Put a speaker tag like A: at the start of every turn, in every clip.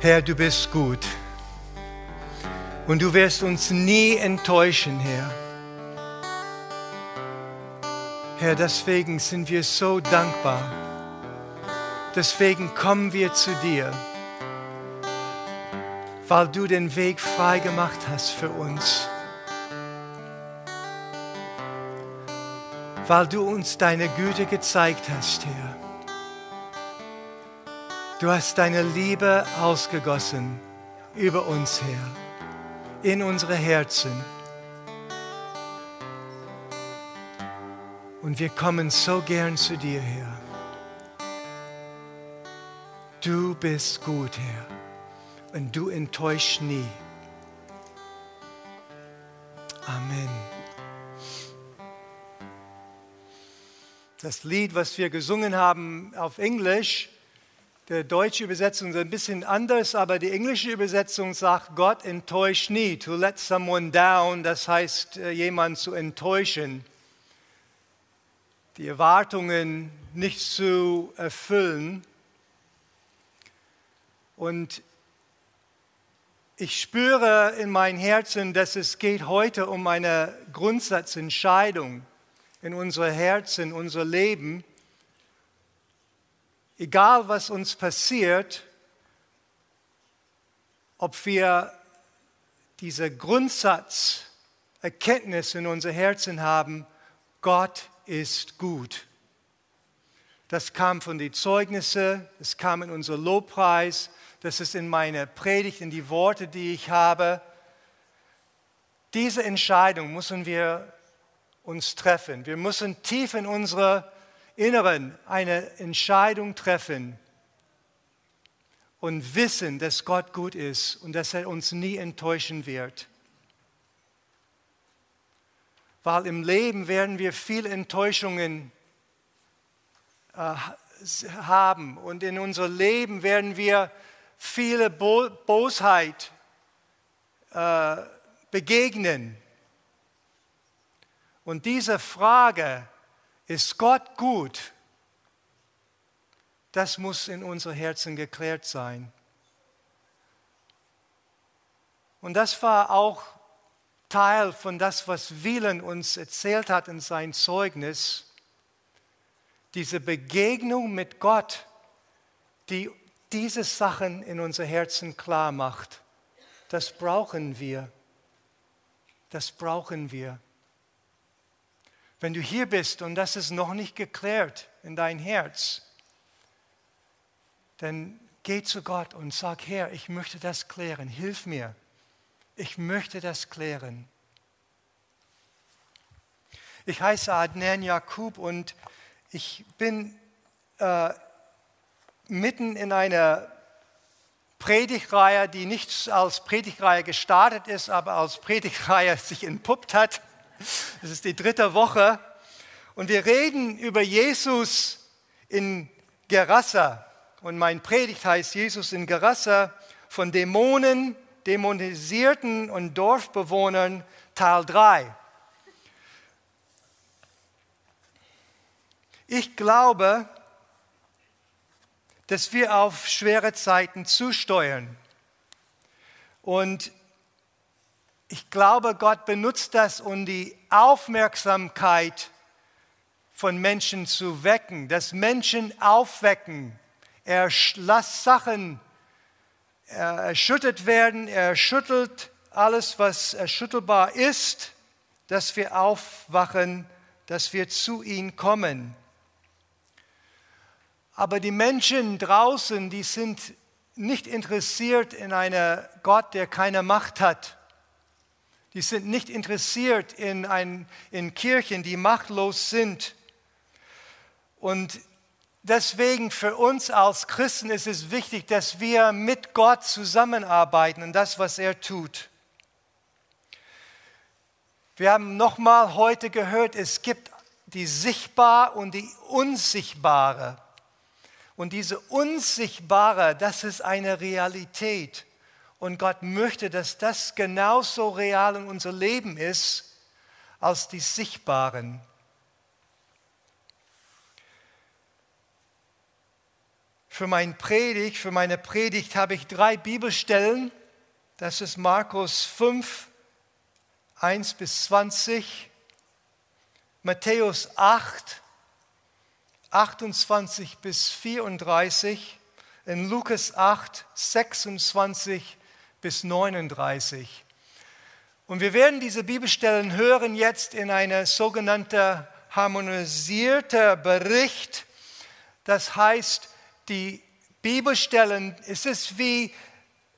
A: Herr, du bist gut. Und du wirst uns nie enttäuschen, Herr. Herr, deswegen sind wir so dankbar. Deswegen kommen wir zu dir, weil du den Weg frei gemacht hast für uns. Weil du uns deine Güte gezeigt hast, Herr. Du hast deine Liebe ausgegossen über uns, Herr, in unsere Herzen. Und wir kommen so gern zu dir, Herr. Du bist gut, Herr, und du enttäuschst nie. Amen. Das Lied, was wir gesungen haben auf Englisch, der deutsche Übersetzung ist ein bisschen anders, aber die englische Übersetzung sagt, Gott enttäuscht nie. To let someone down, das heißt, äh, jemanden zu enttäuschen. Die Erwartungen nicht zu erfüllen. Und ich spüre in meinem Herzen, dass es geht heute um eine Grundsatzentscheidung in unser Herzen, unser Leben egal was uns passiert, ob wir diese Grundsatzerkenntnis in unser Herzen haben, Gott ist gut. Das kam von den Zeugnissen, das kam in unser Lobpreis, das ist in meiner Predigt, in die Worte, die ich habe. Diese Entscheidung müssen wir uns treffen. Wir müssen tief in unsere Inneren eine Entscheidung treffen und wissen, dass Gott gut ist und dass er uns nie enttäuschen wird. Weil im Leben werden wir viele Enttäuschungen äh, haben und in unser Leben werden wir viele Bo Bosheit äh, begegnen. Und diese Frage, ist Gott gut? Das muss in unser Herzen geklärt sein. Und das war auch Teil von das, was Wieland uns erzählt hat in sein Zeugnis. Diese Begegnung mit Gott, die diese Sachen in unser Herzen klar macht. Das brauchen wir. Das brauchen wir. Wenn du hier bist und das ist noch nicht geklärt in dein Herz, dann geh zu Gott und sag, Herr, ich möchte das klären, hilf mir. Ich möchte das klären. Ich heiße Adnan Jakub und ich bin äh, mitten in einer Predigreihe, die nicht als Predigreihe gestartet ist, aber als Predigreihe sich entpuppt hat. Es ist die dritte Woche und wir reden über Jesus in Gerassa. Und mein Predigt heißt Jesus in Gerassa von Dämonen, Dämonisierten und Dorfbewohnern Teil 3. Ich glaube, dass wir auf schwere Zeiten zusteuern. Und ich glaube, Gott benutzt das, um die Aufmerksamkeit von Menschen zu wecken, dass Menschen aufwecken. Er lässt Sachen erschüttert werden, er schüttelt alles, was erschüttelbar ist, dass wir aufwachen, dass wir zu ihm kommen. Aber die Menschen draußen, die sind nicht interessiert in einen Gott, der keine Macht hat. Die sind nicht interessiert in, ein, in Kirchen, die machtlos sind. Und deswegen für uns als Christen ist es wichtig, dass wir mit Gott zusammenarbeiten und das, was er tut. Wir haben nochmal heute gehört, es gibt die sichtbare und die unsichtbare. Und diese unsichtbare, das ist eine Realität. Und Gott möchte, dass das genauso real in unser Leben ist als die sichtbaren. für mein Predigt, für meine Predigt habe ich drei Bibelstellen. Das ist Markus 5, 1 bis 20, Matthäus 8, 28 bis 34, in Lukas 8, 26 bis 39. Und wir werden diese Bibelstellen hören jetzt in einer sogenannten harmonisierter Bericht. Das heißt, die Bibelstellen, es ist wie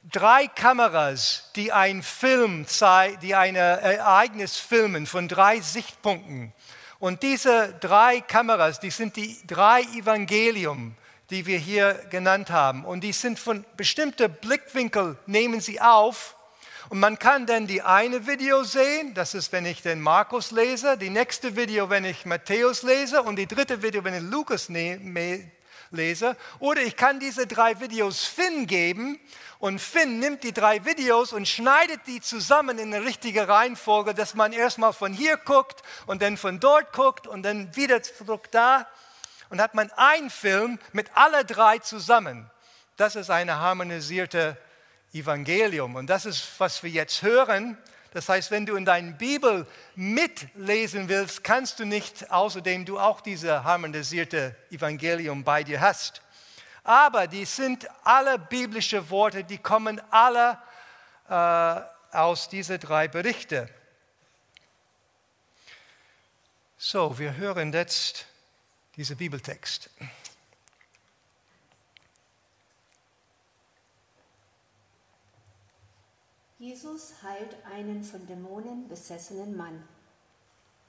A: drei Kameras, die ein Film zeigen, die ein Ereignis filmen von drei Sichtpunkten. Und diese drei Kameras, die sind die drei Evangelium, die wir hier genannt haben. Und die sind von bestimmten Blickwinkel, nehmen sie auf. Und man kann dann die eine Video sehen, das ist, wenn ich den Markus lese, die nächste Video, wenn ich Matthäus lese und die dritte Video, wenn ich Lukas ne-, lese. Oder ich kann diese drei Videos Finn geben und Finn nimmt die drei Videos und schneidet die zusammen in eine richtige Reihenfolge, dass man erstmal von hier guckt und dann von dort guckt und dann wieder zurück da. Und hat man einen Film mit alle drei zusammen. Das ist eine harmonisierte Evangelium. Und das ist, was wir jetzt hören. Das heißt, wenn du in deiner Bibel mitlesen willst, kannst du nicht, außerdem du auch diese harmonisierte Evangelium bei dir hast. Aber die sind alle biblische Worte, die kommen alle äh, aus diesen drei Berichten. So, wir hören jetzt diesen Bibeltext.
B: Jesus heilt einen von Dämonen besessenen Mann.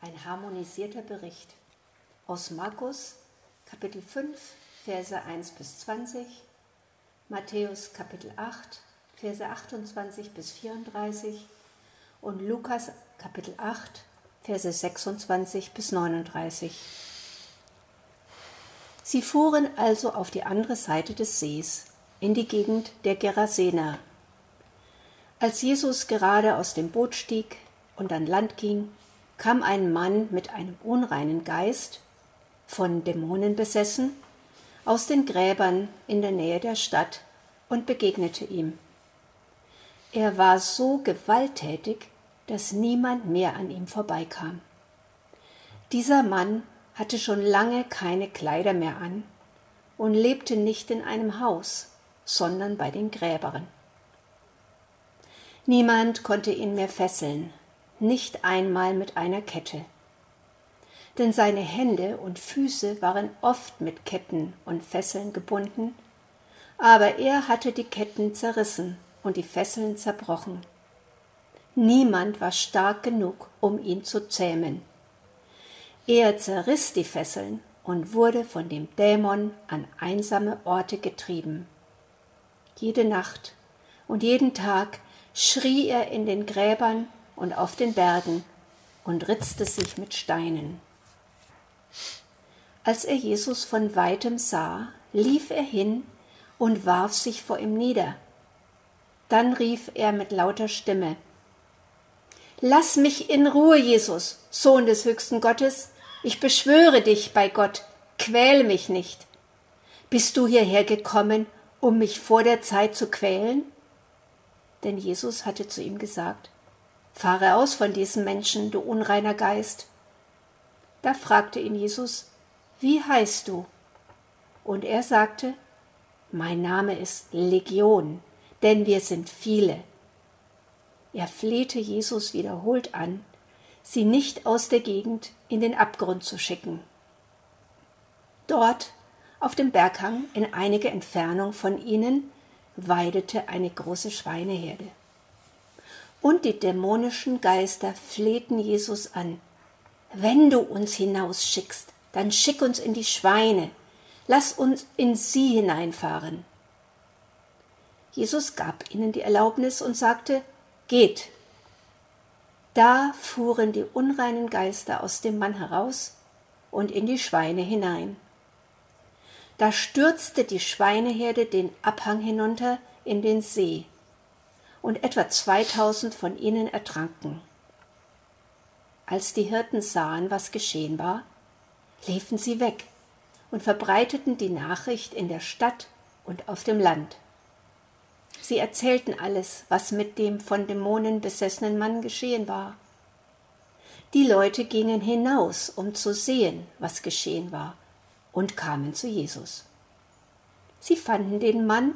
B: Ein harmonisierter Bericht aus Markus Kapitel 5, Verse 1 bis 20, Matthäus Kapitel 8, Verse 28 bis 34 und Lukas Kapitel 8, Verse 26 bis 39. Sie fuhren also auf die andere Seite des Sees, in die Gegend der Gerasener als Jesus gerade aus dem Boot stieg und an Land ging, kam ein Mann mit einem unreinen Geist, von Dämonen besessen, aus den Gräbern in der Nähe der Stadt und begegnete ihm. Er war so gewalttätig, dass niemand mehr an ihm vorbeikam. Dieser Mann hatte schon lange keine Kleider mehr an und lebte nicht in einem Haus, sondern bei den Gräbern. Niemand konnte ihn mehr fesseln, nicht einmal mit einer Kette. Denn seine Hände und Füße waren oft mit Ketten und Fesseln gebunden, aber er hatte die Ketten zerrissen und die Fesseln zerbrochen. Niemand war stark genug, um ihn zu zähmen. Er zerriss die Fesseln und wurde von dem Dämon an einsame Orte getrieben. Jede Nacht und jeden Tag schrie er in den Gräbern und auf den Bergen und ritzte sich mit Steinen. Als er Jesus von weitem sah, lief er hin und warf sich vor ihm nieder. Dann rief er mit lauter Stimme Lass mich in Ruhe, Jesus, Sohn des höchsten Gottes, ich beschwöre dich bei Gott, quäle mich nicht. Bist du hierher gekommen, um mich vor der Zeit zu quälen? denn Jesus hatte zu ihm gesagt, Fahre aus von diesem Menschen, du unreiner Geist. Da fragte ihn Jesus, Wie heißt du? Und er sagte, Mein Name ist Legion, denn wir sind viele. Er flehte Jesus wiederholt an, sie nicht aus der Gegend in den Abgrund zu schicken. Dort, auf dem Berghang, in einiger Entfernung von ihnen, weidete eine große Schweineherde. Und die dämonischen Geister flehten Jesus an. Wenn du uns hinausschickst, dann schick uns in die Schweine, lass uns in sie hineinfahren. Jesus gab ihnen die Erlaubnis und sagte, Geht. Da fuhren die unreinen Geister aus dem Mann heraus und in die Schweine hinein. Da stürzte die Schweineherde den Abhang hinunter in den See, und etwa zweitausend von ihnen ertranken. Als die Hirten sahen, was geschehen war, liefen sie weg und verbreiteten die Nachricht in der Stadt und auf dem Land. Sie erzählten alles, was mit dem von Dämonen besessenen Mann geschehen war. Die Leute gingen hinaus, um zu sehen, was geschehen war, und kamen zu Jesus. Sie fanden den Mann,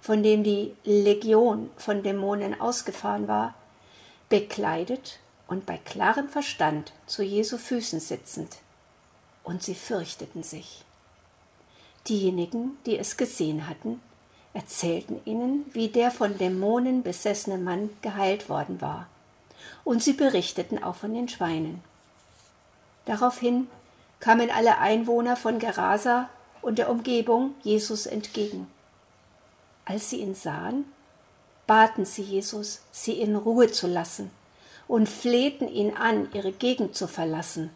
B: von dem die Legion von Dämonen ausgefahren war, bekleidet und bei klarem Verstand zu Jesu Füßen sitzend, und sie fürchteten sich. Diejenigen, die es gesehen hatten, erzählten ihnen, wie der von Dämonen besessene Mann geheilt worden war, und sie berichteten auch von den Schweinen. Daraufhin kamen alle Einwohner von Gerasa und der Umgebung Jesus entgegen. Als sie ihn sahen, baten sie Jesus, sie in Ruhe zu lassen und flehten ihn an, ihre Gegend zu verlassen,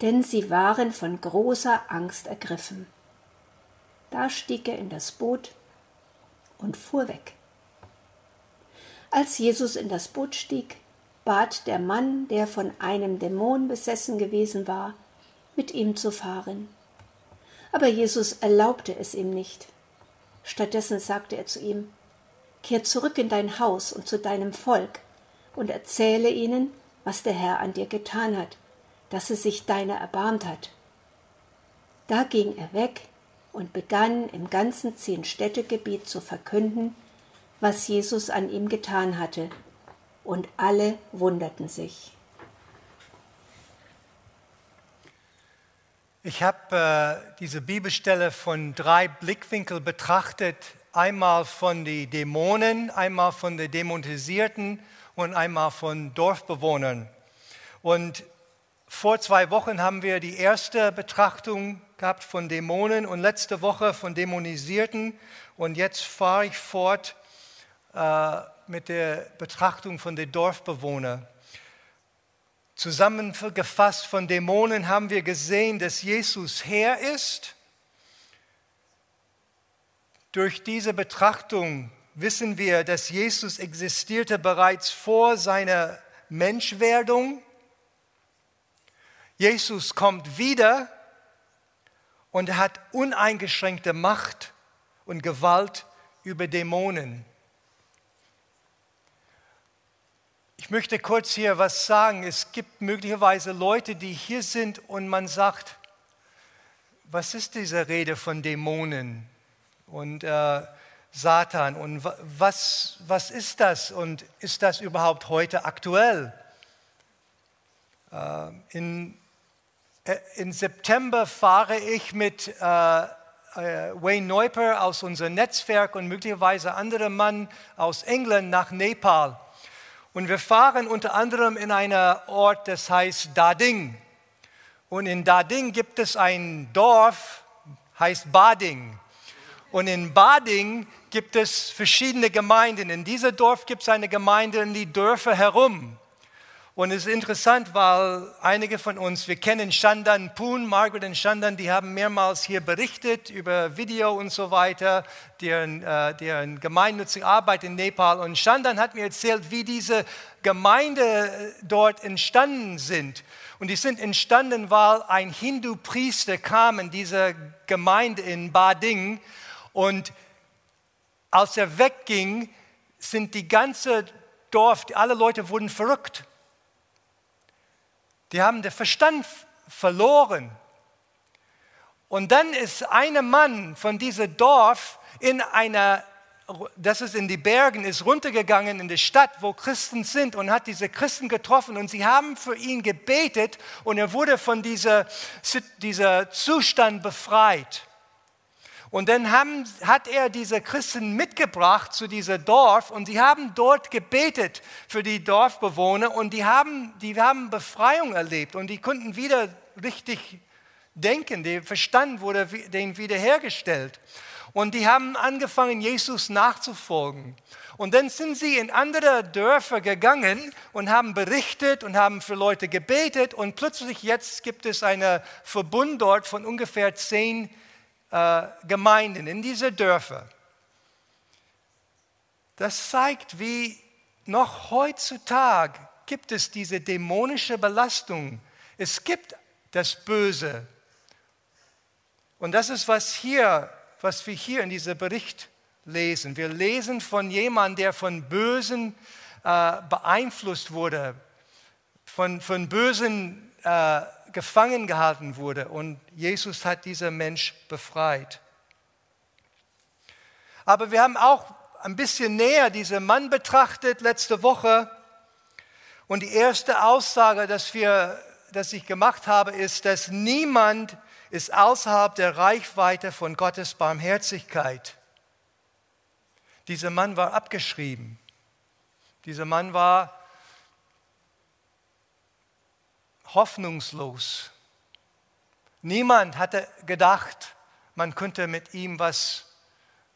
B: denn sie waren von großer Angst ergriffen. Da stieg er in das Boot und fuhr weg. Als Jesus in das Boot stieg, bat der Mann, der von einem Dämon besessen gewesen war, mit ihm zu fahren. Aber Jesus erlaubte es ihm nicht. Stattdessen sagte er zu ihm, Kehr zurück in dein Haus und zu deinem Volk und erzähle ihnen, was der Herr an dir getan hat, dass es sich deiner erbarmt hat. Da ging er weg und begann im ganzen Zehn-Städte-Gebiet zu verkünden, was Jesus an ihm getan hatte, und alle wunderten sich.
A: Ich habe äh, diese Bibelstelle von drei Blickwinkeln betrachtet. Einmal von den Dämonen, einmal von den Dämonisierten und einmal von Dorfbewohnern. Und vor zwei Wochen haben wir die erste Betrachtung gehabt von Dämonen und letzte Woche von Dämonisierten. Und jetzt fahre ich fort äh, mit der Betrachtung von den Dorfbewohnern. Zusammengefasst von Dämonen haben wir gesehen, dass Jesus Herr ist. Durch diese Betrachtung wissen wir, dass Jesus existierte bereits vor seiner Menschwerdung Jesus kommt wieder und hat uneingeschränkte Macht und Gewalt über Dämonen. Ich möchte kurz hier was sagen. Es gibt möglicherweise Leute, die hier sind und man sagt, was ist diese Rede von Dämonen und äh, Satan und was, was ist das und ist das überhaupt heute aktuell? Äh, in Im September fahre ich mit äh, äh, Wayne Neuper aus unserem Netzwerk und möglicherweise andere Mann aus England nach Nepal. Und wir fahren unter anderem in einen Ort, das heißt Dading. Und in Dading gibt es ein Dorf, heißt Bading. Und in Bading gibt es verschiedene Gemeinden. In diesem Dorf gibt es eine Gemeinde in die Dörfer herum. Und es ist interessant, weil einige von uns, wir kennen Shandan Poon, Margaret und Shandan, die haben mehrmals hier berichtet über Video und so weiter, deren, äh, deren gemeinnützige Arbeit in Nepal. Und Shandan hat mir erzählt, wie diese Gemeinde äh, dort entstanden sind. Und die sind entstanden, weil ein Hindu-Priester kam in diese Gemeinde in Bading und als er wegging, sind die ganze Dorf, alle Leute wurden verrückt die haben den Verstand verloren. Und dann ist ein Mann von diesem Dorf in einer, das ist in die Bergen, ist runtergegangen in die Stadt, wo Christen sind und hat diese Christen getroffen und sie haben für ihn gebetet und er wurde von dieser, dieser Zustand befreit. Und dann haben, hat er diese Christen mitgebracht zu diesem Dorf und sie haben dort gebetet für die Dorfbewohner und die haben, die haben Befreiung erlebt und die konnten wieder richtig denken. Der Verstand wurde denen wiederhergestellt. Und die haben angefangen, Jesus nachzufolgen. Und dann sind sie in andere Dörfer gegangen und haben berichtet und haben für Leute gebetet. Und plötzlich jetzt gibt es einen Verbund dort von ungefähr zehn äh, Gemeinden, in diese Dörfer. Das zeigt, wie noch heutzutage gibt es diese dämonische Belastung. Es gibt das Böse. Und das ist, was hier was wir hier in diesem Bericht lesen. Wir lesen von jemandem, der von Bösen äh, beeinflusst wurde, von, von Bösen äh, gefangen gehalten wurde. Und Jesus hat diesen Mensch befreit. Aber wir haben auch ein bisschen näher diesen Mann betrachtet letzte Woche. Und die erste Aussage, dass, wir, dass ich gemacht habe, ist, dass niemand ist außerhalb der Reichweite von Gottes Barmherzigkeit. Dieser Mann war abgeschrieben. Dieser Mann war hoffnungslos. Niemand hatte gedacht, man könnte mit ihm was,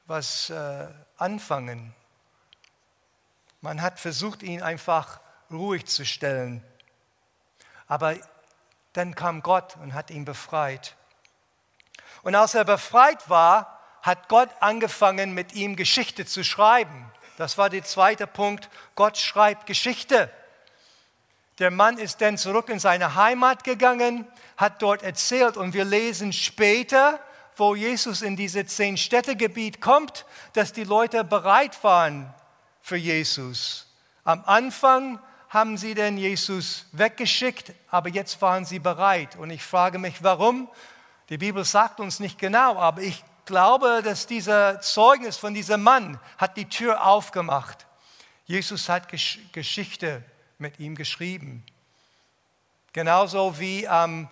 A: was äh, anfangen. Man hat versucht, ihn einfach ruhig zu stellen. Aber dann kam Gott und hat ihn befreit. Und als er befreit war, hat Gott angefangen, mit ihm Geschichte zu schreiben. Das war der zweite Punkt. Gott schreibt Geschichte. Der Mann ist dann zurück in seine Heimat gegangen, hat dort erzählt und wir lesen später, wo Jesus in diese zehn Städtegebiet kommt, dass die Leute bereit waren für Jesus. Am Anfang haben sie denn Jesus weggeschickt, aber jetzt waren sie bereit. Und ich frage mich, warum? Die Bibel sagt uns nicht genau, aber ich glaube, dass dieser Zeugnis von diesem Mann hat die Tür aufgemacht. Jesus hat Gesch Geschichte mit ihm geschrieben. Genauso wie am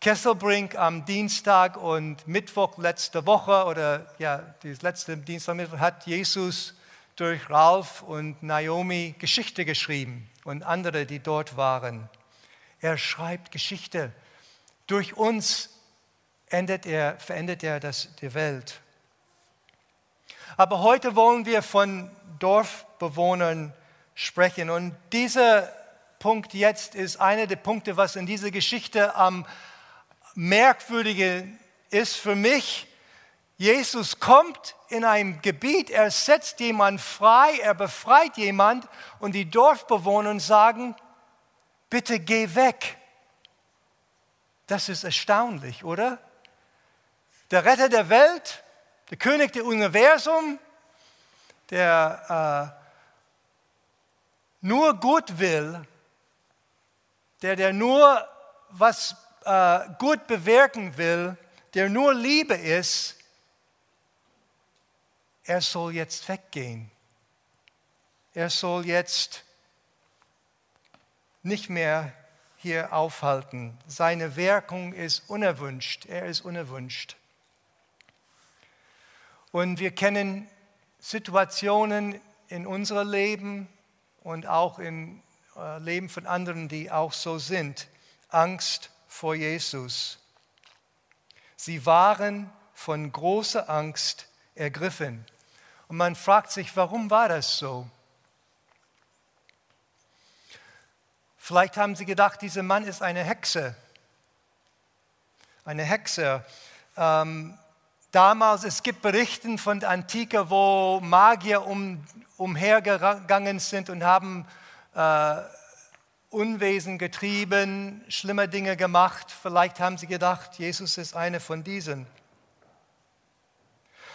A: Kesselbrink am Dienstag und Mittwoch letzte Woche oder ja, das letzte Dienstag Mittwoch hat Jesus durch Ralf und Naomi Geschichte geschrieben und andere, die dort waren. Er schreibt Geschichte. Durch uns er, verändert er das, die Welt. Aber heute wollen wir von Dorfbewohnern sprechen. Und dieser Punkt jetzt ist einer der Punkte, was in dieser Geschichte am merkwürdigen ist für mich. Jesus kommt in ein Gebiet, er setzt jemand frei, er befreit jemand und die Dorfbewohner sagen, bitte geh weg. Das ist erstaunlich, oder? Der Retter der Welt, der König des Universums, der äh, nur gut will, der, der nur was äh, gut bewirken will, der nur Liebe ist, er soll jetzt weggehen. Er soll jetzt nicht mehr hier aufhalten. Seine Wirkung ist unerwünscht. Er ist unerwünscht. Und wir kennen Situationen in unserem Leben, und auch im äh, Leben von anderen, die auch so sind. Angst vor Jesus. Sie waren von großer Angst ergriffen. Und man fragt sich, warum war das so? Vielleicht haben sie gedacht, dieser Mann ist eine Hexe. Eine Hexe. Ähm, damals, es gibt Berichten von der Antike, wo Magier um umhergegangen sind und haben äh, Unwesen getrieben, schlimme Dinge gemacht. Vielleicht haben sie gedacht, Jesus ist eine von diesen.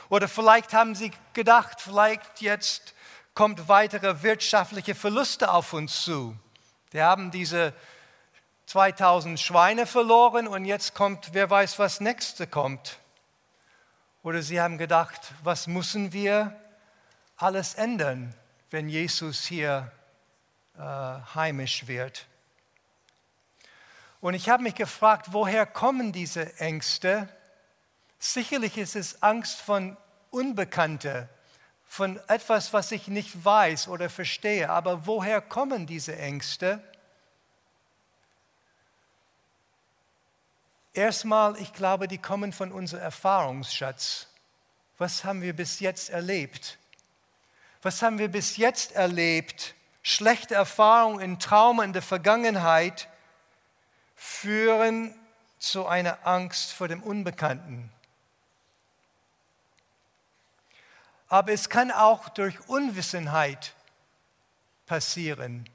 A: Oder vielleicht haben sie gedacht, vielleicht jetzt kommt weitere wirtschaftliche Verluste auf uns zu. Wir haben diese 2000 Schweine verloren und jetzt kommt, wer weiß, was nächste kommt. Oder sie haben gedacht, was müssen wir alles ändern, wenn Jesus hier äh, heimisch wird. Und ich habe mich gefragt, woher kommen diese Ängste? Sicherlich ist es Angst von Unbekannte, von etwas, was ich nicht weiß oder verstehe. Aber woher kommen diese Ängste? Erstmal, ich glaube, die kommen von unserem Erfahrungsschatz. Was haben wir bis jetzt erlebt? Was haben wir bis jetzt erlebt? Schlechte Erfahrungen in Trauma in der Vergangenheit führen zu einer Angst vor dem Unbekannten. Aber es kann auch durch Unwissenheit passieren,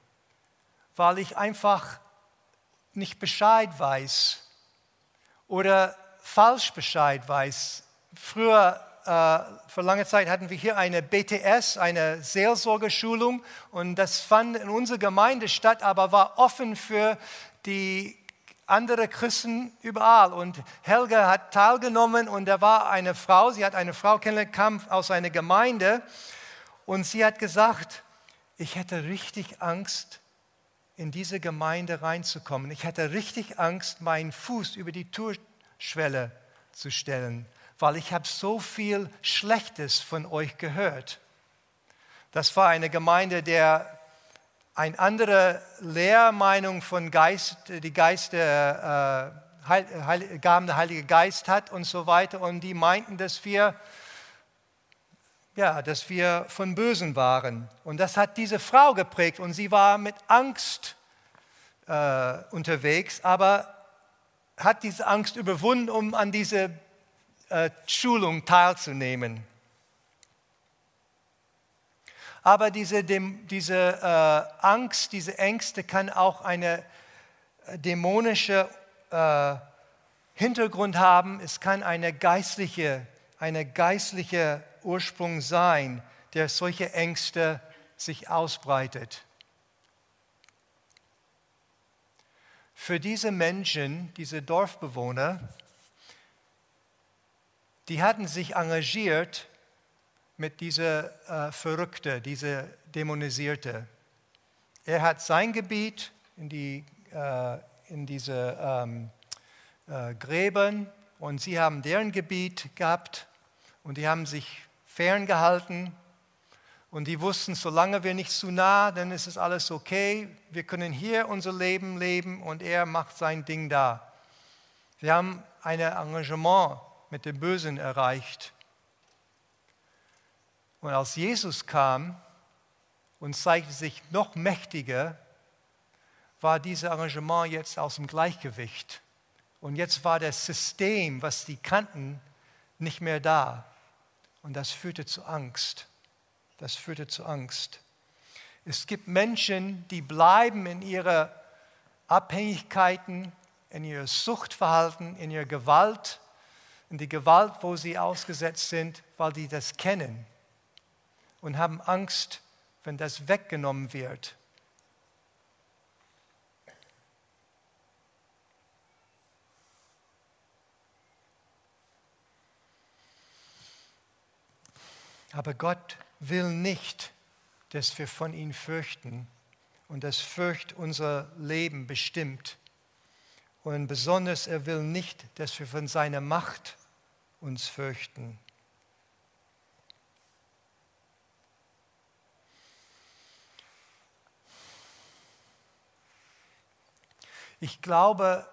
A: weil ich einfach nicht Bescheid weiß oder falsch Bescheid weiß. Früher äh, vor langer Zeit hatten wir hier eine BTS, eine Seelsorgeschulung und das fand in unserer Gemeinde statt, aber war offen für die andere Christen überall. Und Helga hat teilgenommen und da war eine Frau, sie hat eine Frau kennengelernt, aus einer Gemeinde und sie hat gesagt, ich hätte richtig Angst, in diese Gemeinde reinzukommen. Ich hatte richtig Angst, meinen Fuß über die Türschwelle zu stellen, weil ich habe so viel Schlechtes von euch gehört. Das war eine Gemeinde, der eine andere Lehrmeinung von Geist, die Geist der, äh, Heil, Gaben der Heilige Geist hat und so weiter. Und die meinten, dass wir, ja, dass wir von Bösen waren. Und das hat diese Frau geprägt und sie war mit Angst äh, unterwegs, aber hat diese Angst überwunden, um an diese äh, Schulung teilzunehmen. Aber diese, dem, diese äh, Angst, diese Ängste kann auch eine äh, dämonische äh, Hintergrund haben. Es kann eine geistliche, eine geistliche Ursprung sein, der solche Ängste sich ausbreitet. Für diese Menschen, diese Dorfbewohner, die hatten sich engagiert, mit dieser äh, Verrückte, dieser Dämonisierte. Er hat sein Gebiet in, die, äh, in diese ähm, äh, Gräben und sie haben deren Gebiet gehabt und die haben sich ferngehalten und die wussten, solange wir nicht zu nah, dann ist es alles okay. Wir können hier unser Leben leben und er macht sein Ding da. Sie haben ein Engagement mit dem Bösen erreicht. Und als Jesus kam und zeigte sich noch mächtiger, war dieses Arrangement jetzt aus dem Gleichgewicht. Und jetzt war das System, was die kannten, nicht mehr da. Und das führte zu Angst. Das führte zu Angst. Es gibt Menschen, die bleiben in ihren Abhängigkeiten, in ihr Suchtverhalten, in ihrer Gewalt, in die Gewalt, wo sie ausgesetzt sind, weil die das kennen und haben Angst, wenn das weggenommen wird. Aber Gott will nicht, dass wir von ihm fürchten und das Fürcht unser Leben bestimmt. Und besonders er will nicht, dass wir von seiner Macht uns fürchten. Ich glaube,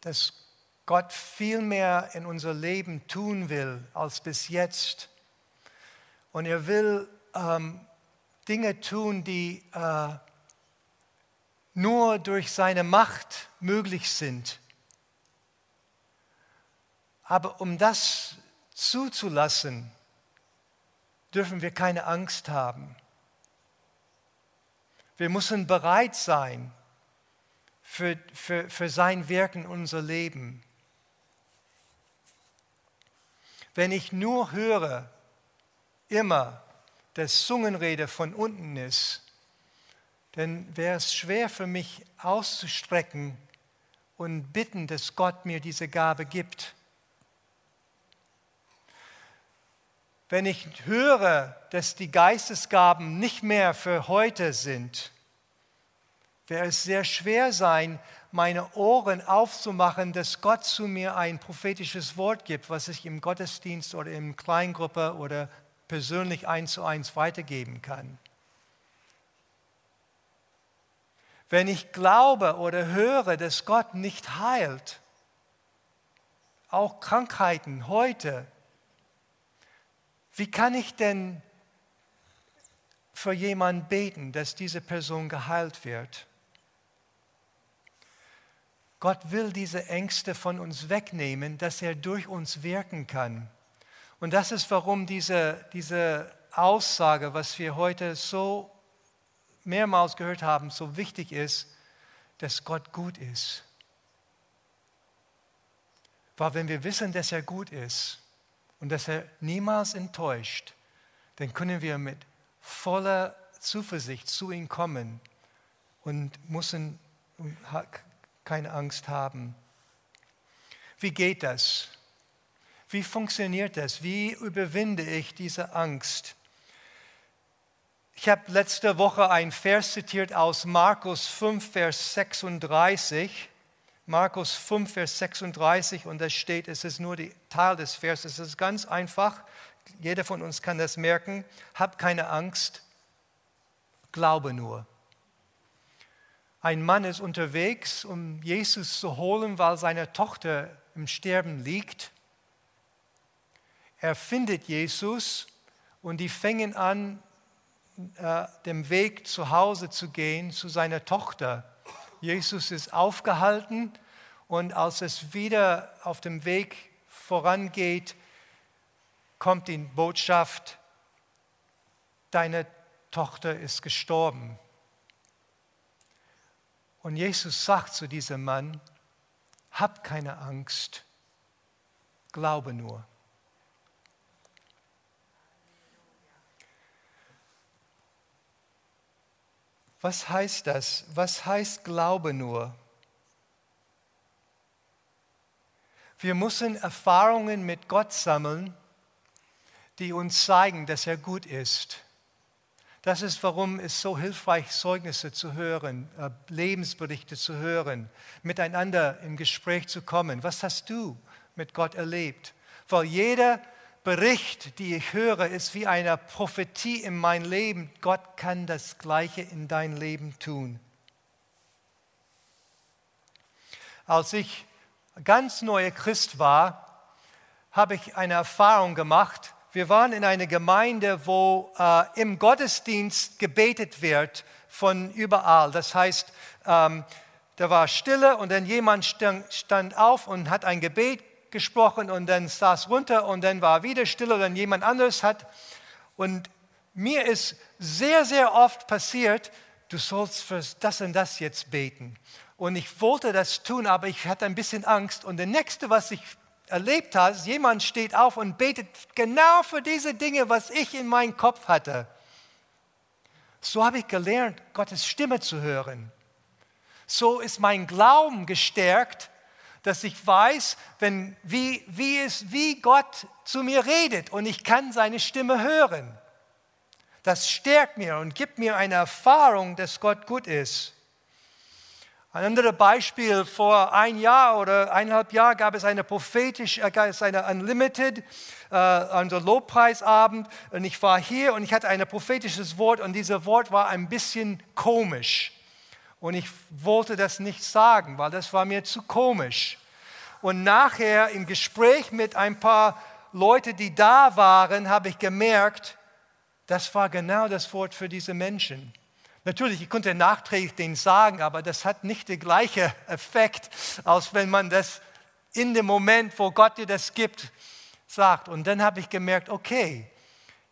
A: dass Gott viel mehr in unser Leben tun will als bis jetzt. Und er will ähm, Dinge tun, die äh, nur durch seine Macht möglich sind. Aber um das zuzulassen, dürfen wir keine Angst haben. Wir müssen bereit sein, für, für, für sein Wirken in unser Leben. Wenn ich nur höre, immer, dass Zungenrede von unten ist, dann wäre es schwer für mich auszustrecken und bitten, dass Gott mir diese Gabe gibt. Wenn ich höre, dass die Geistesgaben nicht mehr für heute sind, wäre es sehr schwer sein, meine Ohren aufzumachen, dass Gott zu mir ein prophetisches Wort gibt, was ich im Gottesdienst oder in Kleingruppe oder persönlich eins zu eins weitergeben kann. Wenn ich glaube oder höre, dass Gott nicht heilt, auch Krankheiten heute, wie kann ich denn für jemanden beten, dass diese Person geheilt wird? Gott will diese Ängste von uns wegnehmen, dass er durch uns wirken kann. Und das ist, warum diese, diese Aussage, was wir heute so mehrmals gehört haben, so wichtig ist, dass Gott gut ist. Weil wenn wir wissen, dass er gut ist, und dass er niemals enttäuscht, dann können wir mit voller Zuversicht zu ihm kommen und müssen keine Angst haben. Wie geht das? Wie funktioniert das? Wie überwinde ich diese Angst? Ich habe letzte Woche ein Vers zitiert aus Markus 5, Vers 36. Markus 5, Vers 36 und da steht, es ist nur die Teil des Verses, es ist ganz einfach, jeder von uns kann das merken, hab keine Angst, glaube nur. Ein Mann ist unterwegs, um Jesus zu holen, weil seine Tochter im Sterben liegt. Er findet Jesus und die fangen an, äh, dem Weg zu Hause zu gehen zu seiner Tochter. Jesus ist aufgehalten und als es wieder auf dem Weg vorangeht, kommt die Botschaft, deine Tochter ist gestorben. Und Jesus sagt zu diesem Mann, hab keine Angst, glaube nur. Was heißt das? Was heißt Glaube nur? Wir müssen Erfahrungen mit Gott sammeln, die uns zeigen, dass er gut ist. Das ist, warum es so hilfreich Zeugnisse zu hören, äh, Lebensberichte zu hören, miteinander im Gespräch zu kommen. Was hast du mit Gott erlebt? Weil jeder Bericht, die ich höre, ist wie eine Prophetie in mein Leben. Gott kann das Gleiche in dein Leben tun. Als ich ganz neuer Christ war, habe ich eine Erfahrung gemacht. Wir waren in einer Gemeinde, wo äh, im Gottesdienst gebetet wird von überall. Das heißt, ähm, da war Stille und dann jemand stand, auf und hat ein Gebet gesprochen und dann saß runter und dann war wieder Stille und dann jemand anderes hat. Und mir ist sehr, sehr oft passiert, du sollst für das und das jetzt beten. Und ich wollte das tun, aber ich hatte ein bisschen Angst. Und das nächste, was ich erlebt habe, ist, jemand steht auf und betet genau für diese Dinge, was ich in meinem Kopf hatte. So habe ich gelernt, Gottes Stimme zu hören. So ist mein Glauben gestärkt, dass ich weiß, wenn, wie, wie, es, wie Gott zu mir redet und ich kann seine Stimme hören. Das stärkt mir und gibt mir eine Erfahrung, dass Gott gut ist. Ein anderes Beispiel, vor ein Jahr oder eineinhalb Jahren gab es eine prophetische, äh, gab es eine Unlimited, äh, unser Lobpreisabend und ich war hier und ich hatte ein prophetisches Wort und dieses Wort war ein bisschen komisch und ich wollte das nicht sagen, weil das war mir zu komisch. Und nachher im Gespräch mit ein paar Leuten, die da waren, habe ich gemerkt, das war genau das Wort für diese Menschen. Natürlich, ich konnte nachträglich den sagen, aber das hat nicht den gleichen Effekt, als wenn man das in dem Moment, wo Gott dir das gibt, sagt. Und dann habe ich gemerkt, okay,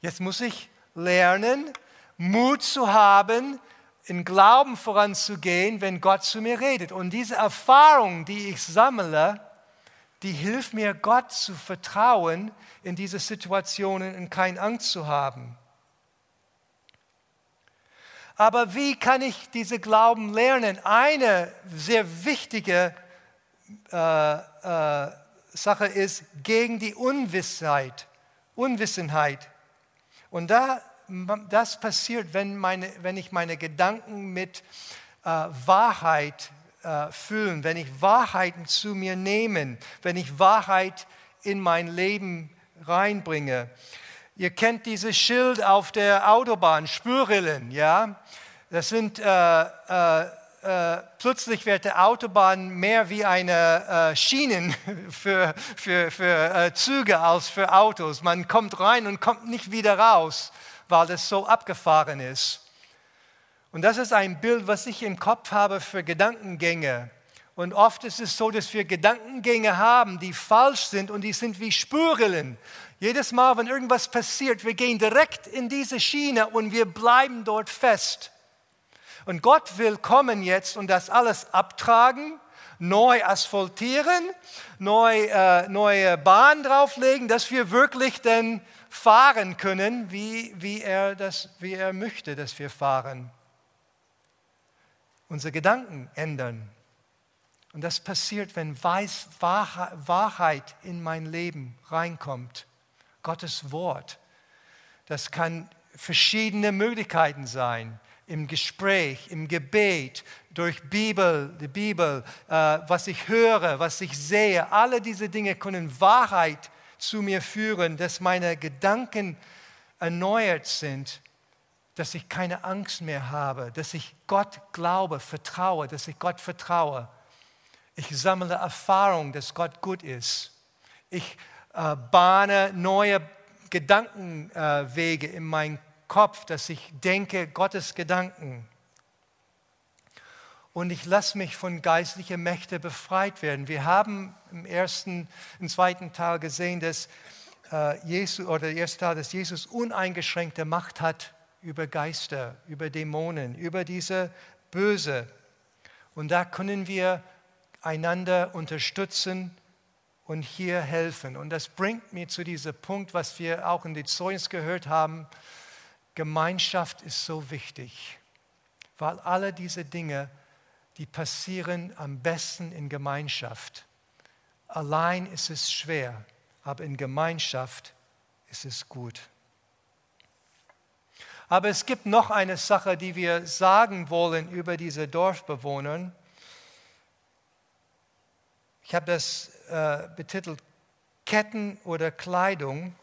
A: jetzt muss ich lernen, Mut zu haben, in Glauben voranzugehen, wenn Gott zu mir redet. Und diese Erfahrung, die ich sammle, die hilft mir, Gott zu vertrauen in diese Situationen und keine Angst zu haben. Aber wie kann ich diese Glauben lernen? Eine sehr wichtige äh, äh, Sache ist gegen die Unwissheit. Unwissenheit. Und da, das passiert, wenn, meine, wenn ich meine Gedanken mit äh, Wahrheit äh, füllen, wenn ich Wahrheiten zu mir nehme, wenn ich Wahrheit in mein Leben reinbringe. Ihr kennt dieses Schild auf der Autobahn, Spürrillen, ja? Das sind, äh, äh, äh, plötzlich wird die Autobahn mehr wie eine äh, Schienen für, für, für äh, Züge als für Autos. Man kommt rein und kommt nicht wieder raus, weil das so abgefahren ist. Und das ist ein Bild, was ich im Kopf habe für Gedankengänge. Und oft ist es so, dass wir Gedankengänge haben, die falsch sind und die sind wie Spürrillen. Jedes Mal, wenn irgendwas passiert, wir gehen direkt in diese Schiene und wir bleiben dort fest. Und Gott will kommen jetzt und das alles abtragen, neu asphaltieren, neu, äh, neue Bahn drauflegen, dass wir wirklich dann fahren können, wie, wie, er das, wie er möchte, dass wir fahren. Unsere Gedanken ändern. Und das passiert, wenn Weiß, Wahrheit in mein Leben reinkommt. Gottes Wort. Das kann verschiedene Möglichkeiten sein. Im Gespräch, im Gebet, durch Bibel, die Bibel, äh, was ich höre, was ich sehe. Alle diese Dinge können Wahrheit zu mir führen, dass meine Gedanken erneuert sind, dass ich keine Angst mehr habe, dass ich Gott glaube, vertraue, dass ich Gott vertraue. Ich sammle Erfahrung, dass Gott gut ist. Ich äh, bahne neue Gedankenwege äh, in meinem Kopf, dass ich denke Gottes Gedanken. Und ich lasse mich von geistlichen Mächten befreit werden. Wir haben im ersten, im zweiten Teil gesehen, dass äh, Jesus, oder der erste Teil, dass Jesus uneingeschränkte Macht hat über Geister, über Dämonen, über diese Böse. Und da können wir einander unterstützen und hier helfen. Und das bringt mich zu diesem Punkt, was wir auch in den Zeugnis gehört haben. Gemeinschaft ist so wichtig, weil alle diese Dinge, die passieren am besten in Gemeinschaft. Allein ist es schwer, aber in Gemeinschaft ist es gut. Aber es gibt noch eine Sache, die wir sagen wollen über diese Dorfbewohner. Ich habe das äh, betitelt Ketten oder Kleidung.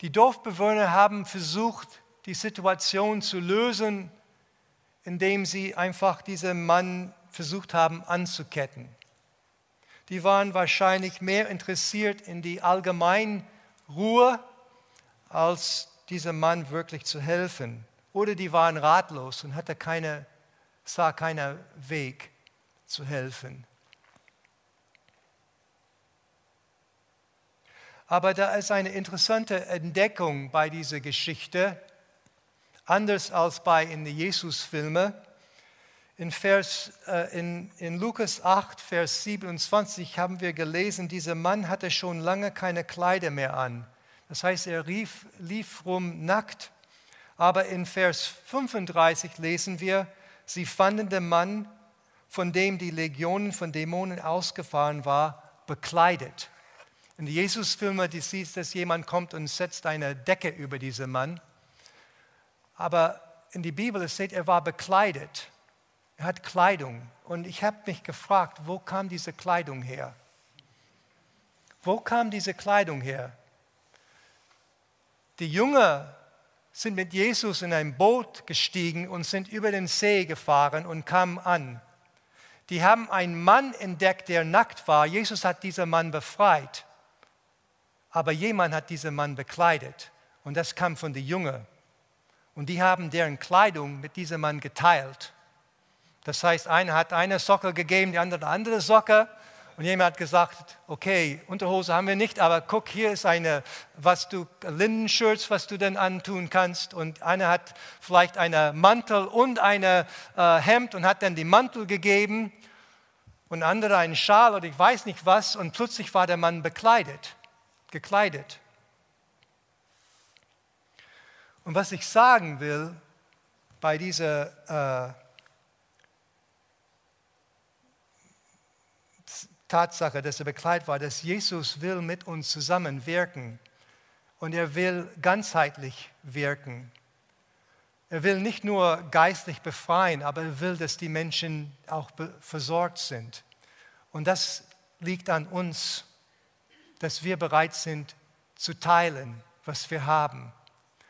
A: Die Dorfbewohner haben versucht, die Situation zu lösen, indem sie einfach diesen Mann versucht haben anzuketten. Die waren wahrscheinlich mehr interessiert in die allgemeine Ruhe, als diesem Mann wirklich zu helfen. Oder die waren ratlos und hatte keine, sah keinen Weg zu helfen. Aber da ist eine interessante Entdeckung bei dieser Geschichte, anders als bei in den Jesus-Filmen. In, äh, in, in Lukas 8, Vers 27 haben wir gelesen, dieser Mann hatte schon lange keine Kleider mehr an. Das heißt, er rief, lief rum nackt. Aber in Vers 35 lesen wir, sie fanden den Mann von dem die Legionen von Dämonen ausgefahren war, bekleidet. In den Jesus-Filmen siehst du, dass jemand kommt und setzt eine Decke über diesen Mann. Aber in der Bibel steht, er war bekleidet. Er hat Kleidung. Und ich habe mich gefragt, wo kam diese Kleidung her? Wo kam diese Kleidung her? Die Jünger sind mit Jesus in ein Boot gestiegen und sind über den See gefahren und kamen an die haben einen Mann entdeckt, der nackt war. Jesus hat diesen Mann befreit. Aber jemand hat diesen Mann bekleidet. Und das kam von den Jüngern. Und die haben deren Kleidung mit diesem Mann geteilt. Das heißt, einer hat eine Socke gegeben, die andere eine andere Socke. Und jemand hat gesagt, okay, Unterhose haben wir nicht, aber guck, hier ist eine, was du, Lindenshirts, was du denn antun kannst. Und einer hat vielleicht einen Mantel und ein äh, Hemd und hat dann die Mantel gegeben und andere einen Schal oder ich weiß nicht was. Und plötzlich war der Mann bekleidet, gekleidet. Und was ich sagen will bei dieser äh, Tatsache, dass er bekleidet war, dass Jesus will mit uns zusammen wirken und er will ganzheitlich wirken. Er will nicht nur geistlich befreien, aber er will, dass die Menschen auch versorgt sind. Und das liegt an uns, dass wir bereit sind zu teilen, was wir haben,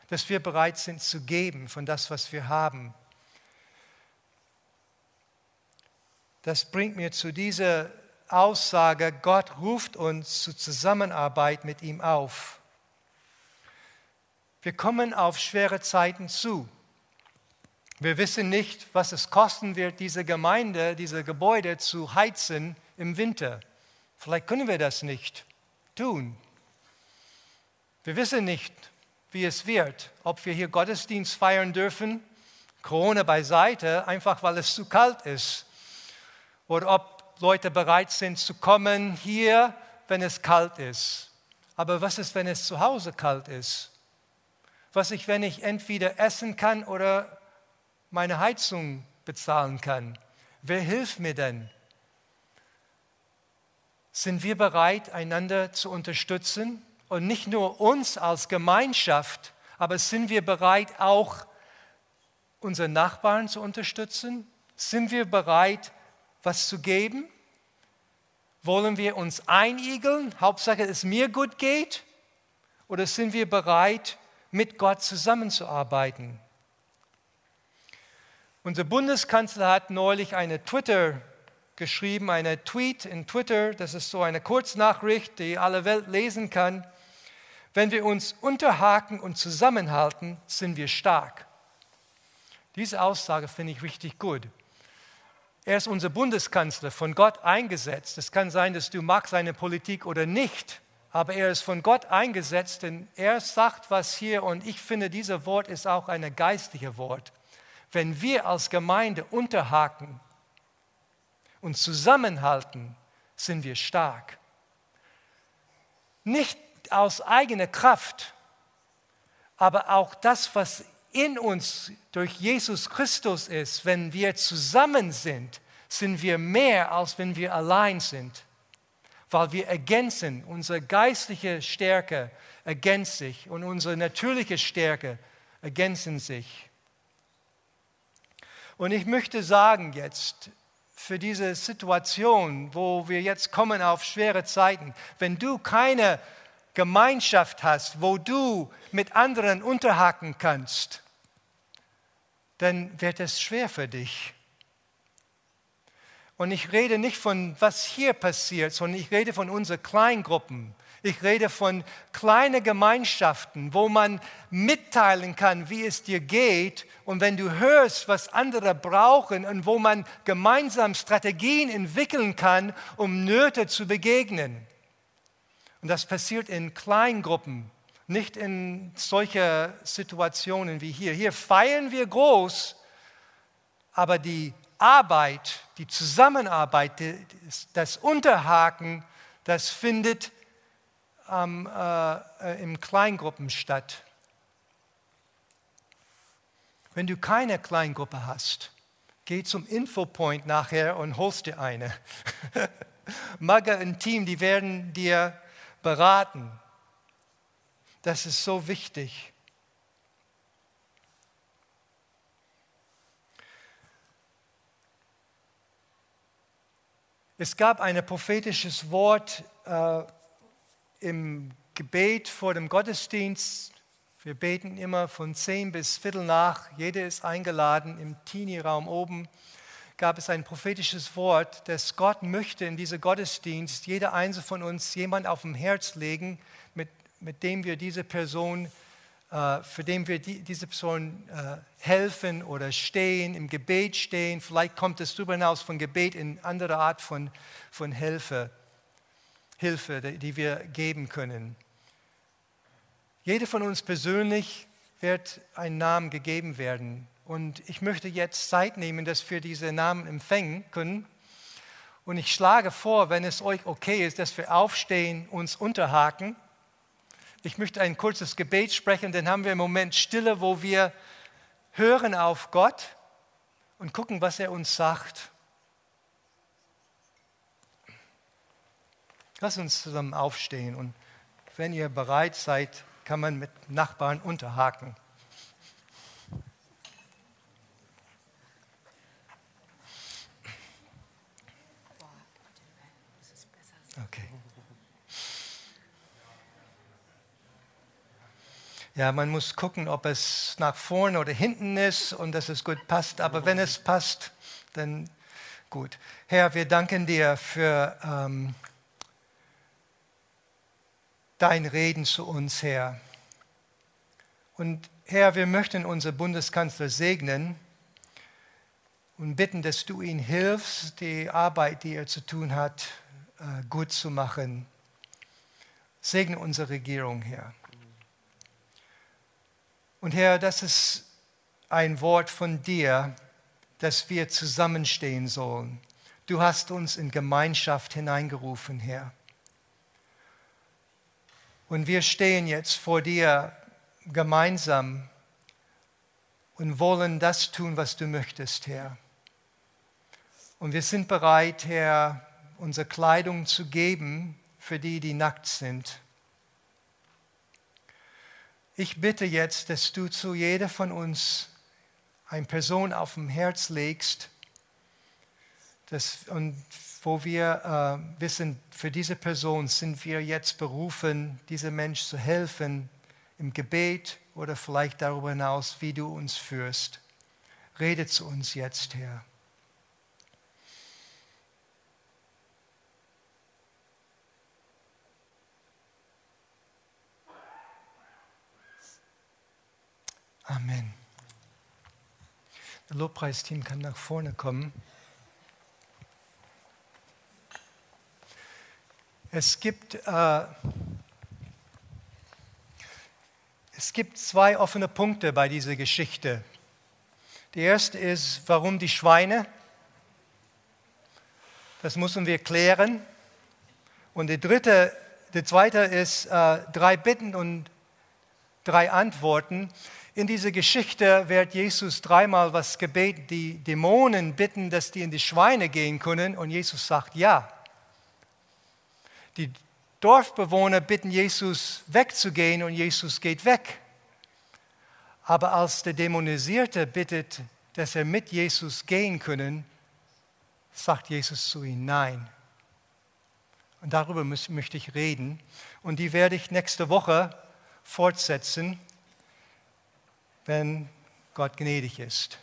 A: dass wir bereit sind zu geben von das, was wir haben. Das bringt mir zu dieser Aussage, Gott ruft uns zur Zusammenarbeit mit ihm auf. Wir kommen auf schwere Zeiten zu. Wir wissen nicht, was es kosten wird, diese Gemeinde, diese Gebäude zu heizen im Winter. Vielleicht können wir das nicht tun. Wir wissen nicht, wie es wird, ob wir hier Gottesdienst feiern dürfen, Corona beiseite, einfach weil es zu kalt ist oder ob Leute bereit sind zu kommen hier, wenn es kalt ist. Aber was ist, wenn es zu Hause kalt ist? Was ist, wenn ich entweder essen kann oder meine Heizung bezahlen kann? Wer hilft mir denn? Sind wir bereit, einander zu unterstützen? Und nicht nur uns als Gemeinschaft, aber sind wir bereit, auch unsere Nachbarn zu unterstützen? Sind wir bereit, was zu geben? Wollen wir uns einigeln? Hauptsache, es mir gut geht? Oder sind wir bereit, mit Gott zusammenzuarbeiten? Unser Bundeskanzler hat neulich eine Twitter geschrieben, eine Tweet in Twitter, das ist so eine Kurznachricht, die alle Welt lesen kann. Wenn wir uns unterhaken und zusammenhalten, sind wir stark. Diese Aussage finde ich richtig gut. Er ist unser Bundeskanzler, von Gott eingesetzt. Es kann sein, dass du magst seine Politik oder nicht, aber er ist von Gott eingesetzt, denn er sagt was hier und ich finde, dieses Wort ist auch ein geistliches Wort. Wenn wir als Gemeinde unterhaken und zusammenhalten, sind wir stark. Nicht aus eigener Kraft, aber auch das, was in uns durch Jesus Christus ist, wenn wir zusammen sind, sind wir mehr, als wenn wir allein sind, weil wir ergänzen, unsere geistliche Stärke ergänzt sich und unsere natürliche Stärke ergänzen sich. Und ich möchte sagen jetzt, für diese Situation, wo wir jetzt kommen auf schwere Zeiten, wenn du keine Gemeinschaft hast, wo du mit anderen unterhaken kannst, dann wird es schwer für dich. Und ich rede nicht von, was hier passiert, sondern ich rede von unseren Kleingruppen. Ich rede von kleinen Gemeinschaften, wo man mitteilen kann, wie es dir geht. Und wenn du hörst, was andere brauchen und wo man gemeinsam Strategien entwickeln kann, um Nöte zu begegnen. Und das passiert in Kleingruppen, nicht in solchen Situationen wie hier. Hier feiern wir groß, aber die Arbeit, die Zusammenarbeit, das Unterhaken, das findet ähm, äh, in Kleingruppen statt. Wenn du keine Kleingruppe hast, geh zum Infopoint nachher und holst dir eine. Magga und Team, die werden dir beraten. Das ist so wichtig. Es gab ein prophetisches Wort äh, im Gebet vor dem Gottesdienst. Wir beten immer von zehn bis Viertel nach. Jeder ist eingeladen im Teenie-Raum oben gab es ein prophetisches Wort, dass Gott möchte in diesem Gottesdienst jeder einzelne von uns jemand auf dem Herz legen, mit, mit dem wir diese Person, äh, für den wir die, diese Person äh, helfen oder stehen, im Gebet stehen. Vielleicht kommt es darüber hinaus von Gebet in andere Art von, von Hilfe, Hilfe, die wir geben können. Jeder von uns persönlich wird ein Namen gegeben werden. Und ich möchte jetzt Zeit nehmen, dass wir diese Namen empfangen können. Und ich schlage vor, wenn es euch okay ist, dass wir aufstehen, uns unterhaken. Ich möchte ein kurzes Gebet sprechen, dann haben wir im Moment Stille, wo wir hören auf Gott und gucken, was er uns sagt. Lass uns zusammen aufstehen und wenn ihr bereit seid, kann man mit Nachbarn unterhaken. Okay. Ja, man muss gucken, ob es nach vorne oder hinten ist und dass es gut passt. Aber wenn es passt, dann gut. Herr, wir danken dir für ähm, dein Reden zu uns, Herr. Und Herr, wir möchten unseren Bundeskanzler segnen und bitten, dass du ihn hilfst, die Arbeit, die er zu tun hat, äh, gut zu machen. Segne unsere Regierung, Herr. Und Herr, das ist ein Wort von dir, dass wir zusammenstehen sollen. Du hast uns in Gemeinschaft hineingerufen, Herr. Und wir stehen jetzt vor dir gemeinsam und wollen das tun, was du möchtest, Herr. Und wir sind bereit, Herr, unsere Kleidung zu geben für die, die nackt sind. Ich bitte jetzt, dass du zu jeder von uns eine Person auf dem Herz legst, das, und wo wir äh, wissen, für diese Person sind wir jetzt berufen, diesem Mensch zu helfen im Gebet oder vielleicht darüber hinaus, wie du uns führst. Rede zu uns jetzt, Herr. Amen. Das Lobpreisteam kann nach vorne kommen. Es gibt, äh, es gibt zwei offene Punkte bei dieser Geschichte. Der erste ist, warum die Schweine? Das müssen wir klären. Und der dritte, der zweite ist äh, drei Bitten und drei Antworten. In dieser Geschichte wird Jesus dreimal was gebeten, die Dämonen bitten, dass die in die Schweine gehen können und Jesus sagt ja. Die Dorfbewohner bitten Jesus wegzugehen und Jesus geht weg. Aber als der Dämonisierte bittet, dass er mit Jesus gehen können, sagt Jesus zu ihm Nein. Und darüber möchte ich reden. Und die werde ich nächste Woche fortsetzen wenn Gott gnädig ist.